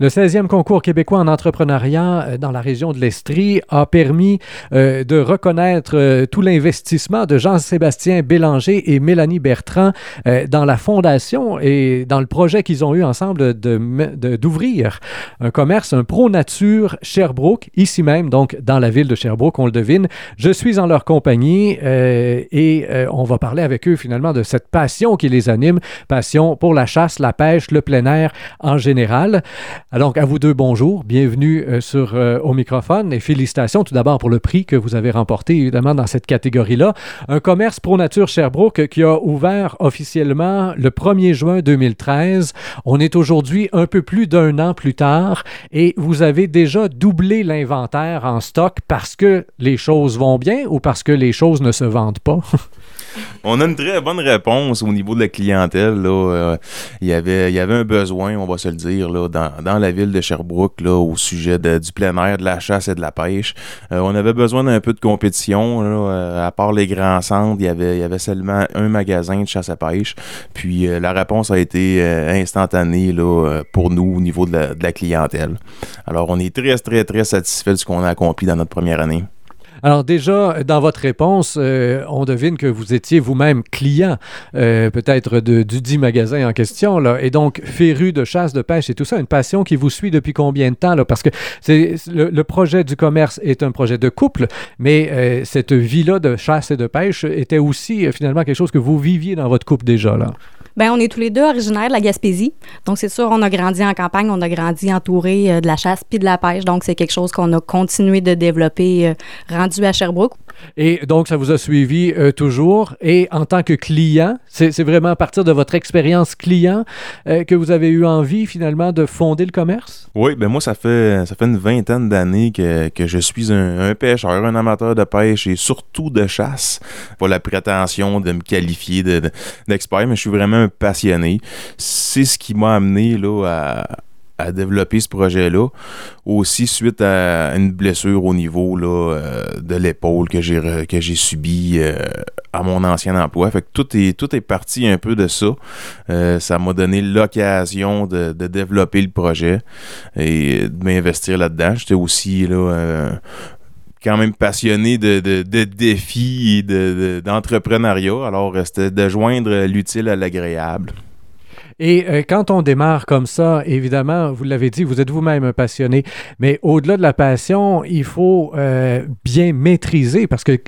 Le 16e concours québécois en entrepreneuriat euh, dans la région de l'Estrie a permis euh, de reconnaître euh, tout l'investissement de Jean-Sébastien Bélanger et Mélanie Bertrand dans la fondation et dans le projet qu'ils ont eu ensemble d'ouvrir de, un commerce, un Pro Nature Sherbrooke, ici même, donc dans la ville de Sherbrooke, on le devine. Je suis en leur compagnie et on va parler avec eux finalement de cette passion qui les anime, passion pour la chasse, la pêche, le plein air en général. Alors, à vous deux, bonjour. Bienvenue euh, sur, euh, au microphone et félicitations tout d'abord pour le prix que vous avez remporté, évidemment, dans cette catégorie-là. Un commerce Pro Nature Sherbrooke qui a ouvert officiellement le 1er juin 2013. On est aujourd'hui un peu plus d'un an plus tard et vous avez déjà doublé l'inventaire en stock parce que les choses vont bien ou parce que les choses ne se vendent pas? on a une très bonne réponse au niveau de la clientèle. Euh, il, y avait, il y avait un besoin, on va se le dire, là, dans, la ville de Sherbrooke là, au sujet du plein air, de la chasse et de la pêche. Euh, on avait besoin d'un peu de compétition. Euh, à part les grands centres, il y, avait, il y avait seulement un magasin de chasse à pêche. Puis la réponse a été instantanée là, pour nous au niveau de la, de la clientèle. Alors on est très, très, très satisfait de ce qu'on a accompli dans notre première année. Alors déjà, dans votre réponse, euh, on devine que vous étiez vous-même client euh, peut-être du dit magasin en question, là, et donc féru de chasse, de pêche et tout ça, une passion qui vous suit depuis combien de temps? Là? Parce que c'est, le, projet du commerce est un projet de couple, mais euh, cette vie-là de chasse et de pêche était aussi finalement quelque chose que vous viviez dans votre couple déjà. Là. Bien, on est tous les deux originaires de la Gaspésie. Donc, c'est sûr, on a grandi en campagne, on a grandi entouré euh, de la chasse puis de la pêche. Donc, c'est quelque chose qu'on a continué de développer, euh, rendu à Sherbrooke. Et donc, ça vous a suivi euh, toujours. Et en tant que client, c'est vraiment à partir de votre expérience client que vous avez eu envie, finalement, de fonder le commerce? Oui, ben moi, ça fait, ça fait une vingtaine d'années que, que, je suis un, pêcheur, un amateur de pêche et surtout de chasse. Pas la prétention de me qualifier d'expert, mais je suis vraiment un passionné. C'est ce qui m'a amené là, à, développer ce projet-là. Aussi suite à une blessure au niveau là, euh, de l'épaule que j'ai que j'ai subi euh, à mon ancien emploi. Fait que tout est tout est parti un peu de ça. Euh, ça m'a donné l'occasion de, développer le projet et de m'investir là-dedans. J'étais aussi là quand même passionné de, de, défis et d'entrepreneuriat. Alors, c'était de joindre l'utile à l'agréable. Et euh, quand on démarre comme ça, évidemment, vous l'avez dit, vous êtes vous-même un passionné, mais au-delà de la passion, il faut euh, bien maîtriser parce que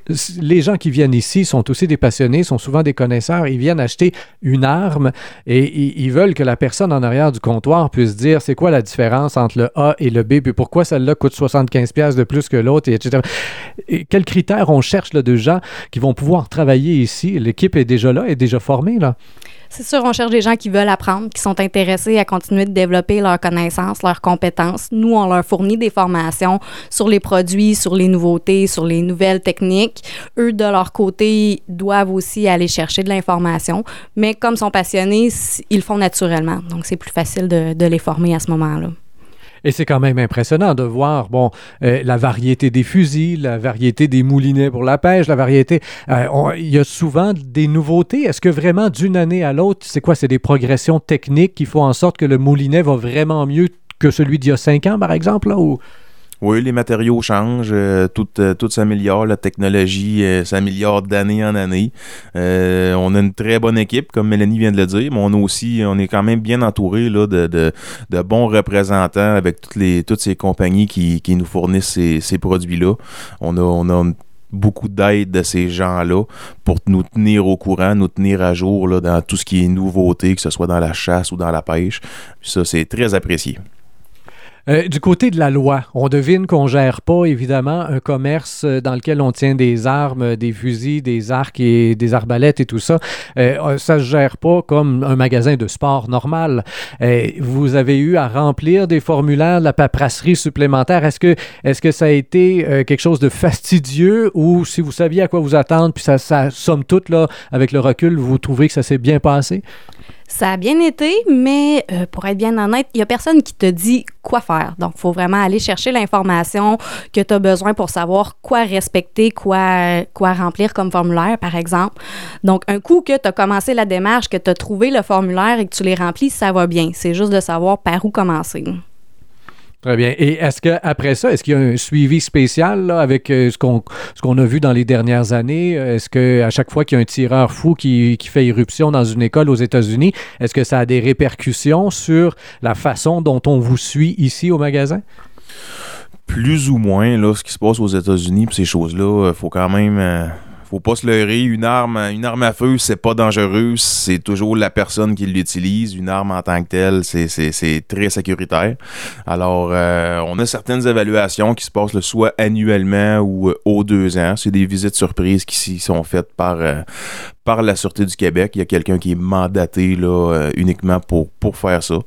les gens qui viennent ici sont aussi des passionnés, sont souvent des connaisseurs, ils viennent acheter une arme et ils, veulent que la personne en arrière du comptoir puisse dire c'est quoi la différence entre le A et le B, puis pourquoi celle-là coûte 75$ de plus que l'autre, etc. Et quels critères on cherche là, de gens qui vont pouvoir travailler ici? L'équipe est déjà là, est déjà formée là. C'est sûr, on cherche des gens qui veulent apprendre, qui sont intéressés à continuer de développer leurs connaissances, leurs compétences. Nous, on leur fournit des formations sur les produits, sur les nouveautés, sur les nouvelles techniques. Eux, de leur côté, doivent aussi aller chercher de l'information. Mais comme sont passionnés, ils font naturellement. Donc, c'est plus facile de les former à ce moment-là. Et c'est quand même impressionnant de voir, bon, euh, la variété des fusils, la variété des moulinets pour la pêche, la variété. Euh, il y a souvent des nouveautés. Est-ce que vraiment d'une année à l'autre, c'est quoi? C'est des progressions techniques qui font en sorte que le moulinet va vraiment mieux que celui d'il y a cinq ans, par exemple. Oui, les matériaux changent, euh, tout, euh, tout s'améliore, la technologie euh, s'améliore d'année en année. on a une très bonne équipe, comme Mélanie vient de le dire, mais on a aussi, on est quand même bien entouré là, de, de, de, bons représentants avec toutes les toutes ces compagnies qui, qui nous fournissent ces, ces produits-là. On a, on a beaucoup d'aide de ces gens-là pour nous tenir au courant, nous tenir à jour là, dans tout ce qui est nouveauté, que ce soit dans la chasse ou dans la pêche. Ça, c'est très apprécié. Euh, du côté de la loi, on devine qu'on gère pas évidemment un commerce euh, dans lequel on tient des armes, des fusils, des arcs et des arbalètes et tout ça. Euh, ça se gère pas comme un magasin de sport normal. vous avez eu à remplir des formulaires, de la paperasserie supplémentaire. Est-ce que, est-ce que ça a été quelque chose de fastidieux ou si vous saviez à quoi vous attendre, puis ça, ça somme toute là, avec le recul, vous trouvez que ça s'est bien passé? Ça a bien été, mais euh, pour être bien honnête, il n'y a personne qui te dit quoi faire. Donc, il faut vraiment aller chercher l'information que tu as besoin pour savoir quoi respecter, quoi, quoi remplir comme formulaire, par exemple. Donc, un coup que tu as commencé la démarche, que tu as trouvé le formulaire et que tu l'es rempli, ça va bien. C'est juste de savoir par où commencer. Très bien. Et est-ce qu'après ça, est-ce qu'il y a un suivi spécial avec euh, ce qu'on a vu dans les dernières années? Est-ce qu'à chaque fois qu'il y a un tireur fou qui, qui, fait irruption dans une école aux États-Unis, est-ce que ça a des répercussions sur la façon dont on vous suit ici au magasin? Plus ou moins, là, ce qui se passe aux États-Unis, ces choses-là, il faut quand même euh, faut pas se leurrer. Une arme, une arme à feu, c'est pas dangereux. C'est toujours la personne qui l'utilise. Une arme en tant que telle, c'est très sécuritaire. Alors, euh, on a certaines évaluations qui se passent soit annuellement ou euh, aux deux ans. C'est des visites surprises qui sont faites par, euh, par la Sûreté du Québec. Il y a quelqu'un qui est mandaté là, euh, uniquement pour, pour faire ça.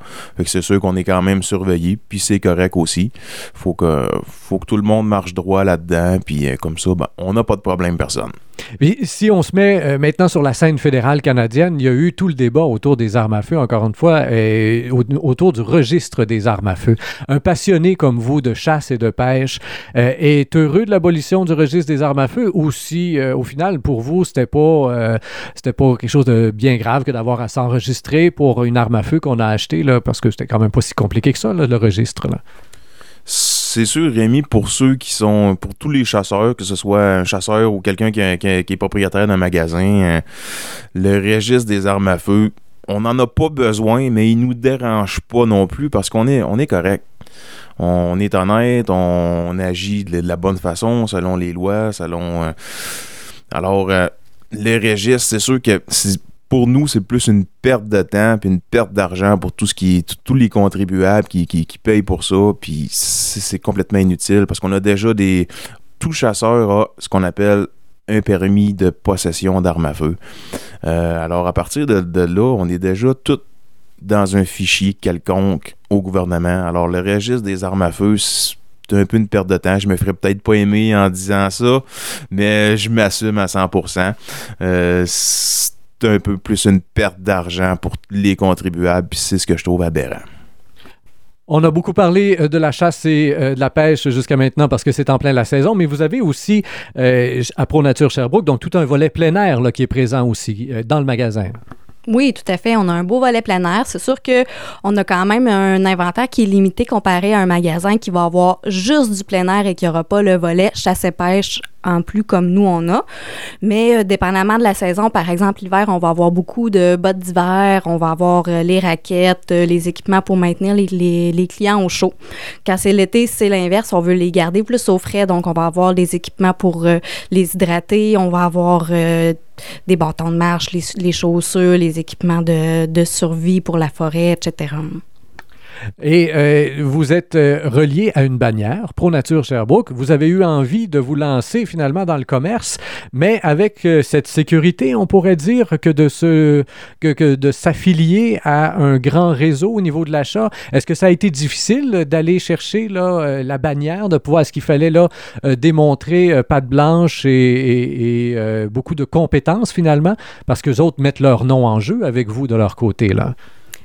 C'est sûr qu'on est quand même surveillé, puis c'est correct aussi. Faut que, faut que tout le monde marche droit là-dedans, puis euh, comme ça, ben, on n'a pas de problème personne. Si on se met euh, maintenant sur la scène fédérale canadienne, il y a eu tout le débat autour des armes à feu, encore une fois, autour du registre des armes à feu. Un passionné comme vous de chasse et de pêche est heureux de l'abolition du registre des armes à feu ou si, au final, pour vous, c'était pas c'était pas quelque chose de bien grave que d'avoir à s'enregistrer pour une arme à feu qu'on a achetée, parce que c'était quand même pas si compliqué que ça, le registre. Là. C'est sûr, Rémi, pour ceux qui sont, pour tous les chasseurs, que ce soit un chasseur ou quelqu'un qui, est propriétaire d'un magasin, euh, le registre des armes à feu, on n'en a pas besoin, mais il nous dérange pas non plus parce qu'on est, on est correct. On est honnête, on, agit de la bonne façon, selon les lois, selon. Euh, alors, euh, les registres, c'est sûr que pour nous, c'est plus une perte de temps puis une perte d'argent pour tout ce qui tous les contribuables qui, payent pour ça. Puis c'est complètement inutile parce qu'on a déjà des. Tout chasseur a ce qu'on appelle un permis de possession d'armes à feu. Euh, alors, à partir de, de, là, on est déjà tout dans un fichier quelconque au gouvernement. Alors, le registre des armes à feu, c'est un peu une perte de temps. Je me ferais peut-être pas aimer en disant ça, mais je m'assume à 100%. Euh, c'est un peu plus une perte d'argent pour les contribuables, puis c'est ce que je trouve aberrant. On a beaucoup parlé euh, de la chasse et euh, de la pêche jusqu'à maintenant parce que c'est en plein la saison, mais vous avez aussi à Pro Nature Sherbrooke, donc tout un volet plein air là, qui est présent aussi dans le magasin. Oui, tout à fait. On a un beau volet plein air. C'est sûr qu'on a quand même un inventaire qui est limité comparé à un magasin qui va avoir juste du plein air et qui n'aura pas le volet chasse et pêche en plus comme nous on a. Mais euh, dépendamment de la saison, par exemple l'hiver, on va avoir beaucoup de bottes d'hiver, on va avoir euh, les raquettes, euh, les équipements pour maintenir les, les, clients au chaud. Quand c'est l'été, c'est l'inverse, on veut les garder plus au frais, donc on va avoir des équipements pour les hydrater, on va avoir des bâtons de marche, les, chaussures, les équipements de, de survie pour la forêt, etc. Et euh, vous êtes euh, relié à une bannière, Pro Nature Sherbrooke. Vous avez eu envie de vous lancer finalement dans le commerce, mais avec euh, cette sécurité, on pourrait dire que de se, que, de s'affilier à un grand réseau au niveau de l'achat. Est-ce que ça a été difficile d'aller chercher la bannière, de pouvoir, est-ce qu'il fallait là démontrer patte blanche et, et beaucoup de compétences finalement, parce que les autres mettent leur nom en jeu avec vous de leur côté là?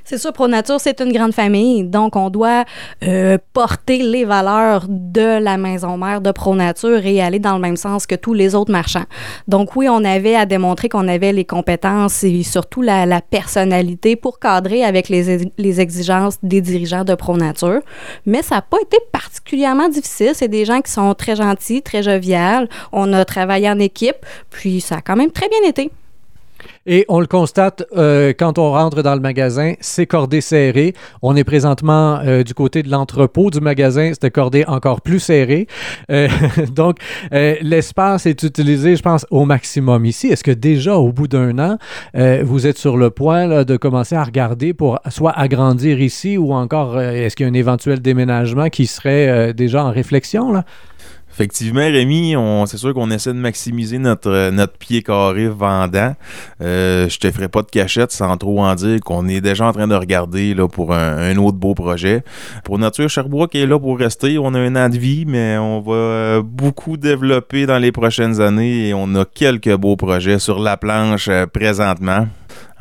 C'est sûr, ProNature, c'est une grande famille, donc on doit euh, porter les valeurs de la maison mère de ProNature et aller dans le même sens que tous les autres marchands. Donc oui, on avait à démontrer qu'on avait les compétences et surtout la, personnalité pour cadrer avec les, les, exigences des dirigeants de ProNature, mais ça n'a pas été particulièrement difficile. C'est des gens qui sont très gentils, très joviales. On a travaillé en équipe, puis ça a quand même très bien été. Et on le constate euh, quand on rentre dans le magasin, c'est cordé serré. On est présentement euh, du côté de l'entrepôt du magasin, c'est cordé encore plus serré. Euh, donc, l'espace est utilisé, je pense, au maximum ici. Est-ce que déjà, au bout d'un an, vous êtes sur le point de commencer à regarder pour soit agrandir ici ou encore, est-ce qu'il y a un éventuel déménagement qui serait déjà en réflexion? Là? Effectivement, Rémi, c'est sûr qu'on essaie de maximiser notre, notre pied carré vendant. Euh, je te ferai pas de cachette sans trop en dire qu'on est déjà en train de regarder là, pour un, autre beau projet. Pour Nature Sherbrooke est là pour rester. On a un an de vie, mais on va euh, beaucoup développer dans les prochaines années et on a quelques beaux projets sur la planche euh, présentement.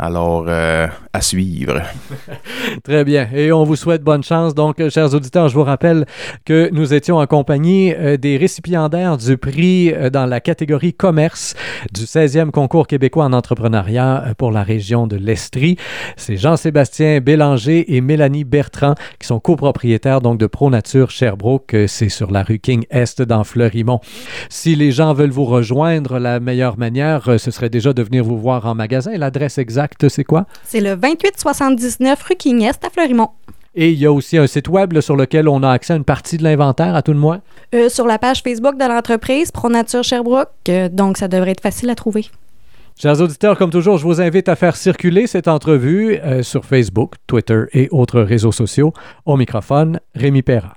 Alors, euh, à suivre. Très bien. Et on vous souhaite bonne chance. Donc, euh, chers auditeurs, je vous rappelle que nous étions en compagnie euh, des récipiendaires du prix dans la catégorie commerce du 16e concours québécois en entrepreneuriat pour la région de l'Estrie. C'est Jean-Sébastien Bélanger et Mélanie Bertrand qui sont copropriétaires donc de ProNature Sherbrooke. C'est sur la rue King Est dans Fleurimont. Si les gens veulent vous rejoindre, la meilleure manière, ce serait déjà de venir vous voir en magasin. L'adresse exacte c'est quoi? C'est le 2879 rue King-Est à Fleurimont. Et il y a aussi un site web sur lequel on a accès à une partie de l'inventaire, à tout de moins? Euh, sur la page Facebook de l'entreprise, ProNature Sherbrooke. Euh, donc, ça devrait être facile à trouver. Chers auditeurs, comme toujours, je vous invite à faire circuler cette entrevue euh, sur Facebook, Twitter et autres réseaux sociaux. Au microphone, Rémi Perra.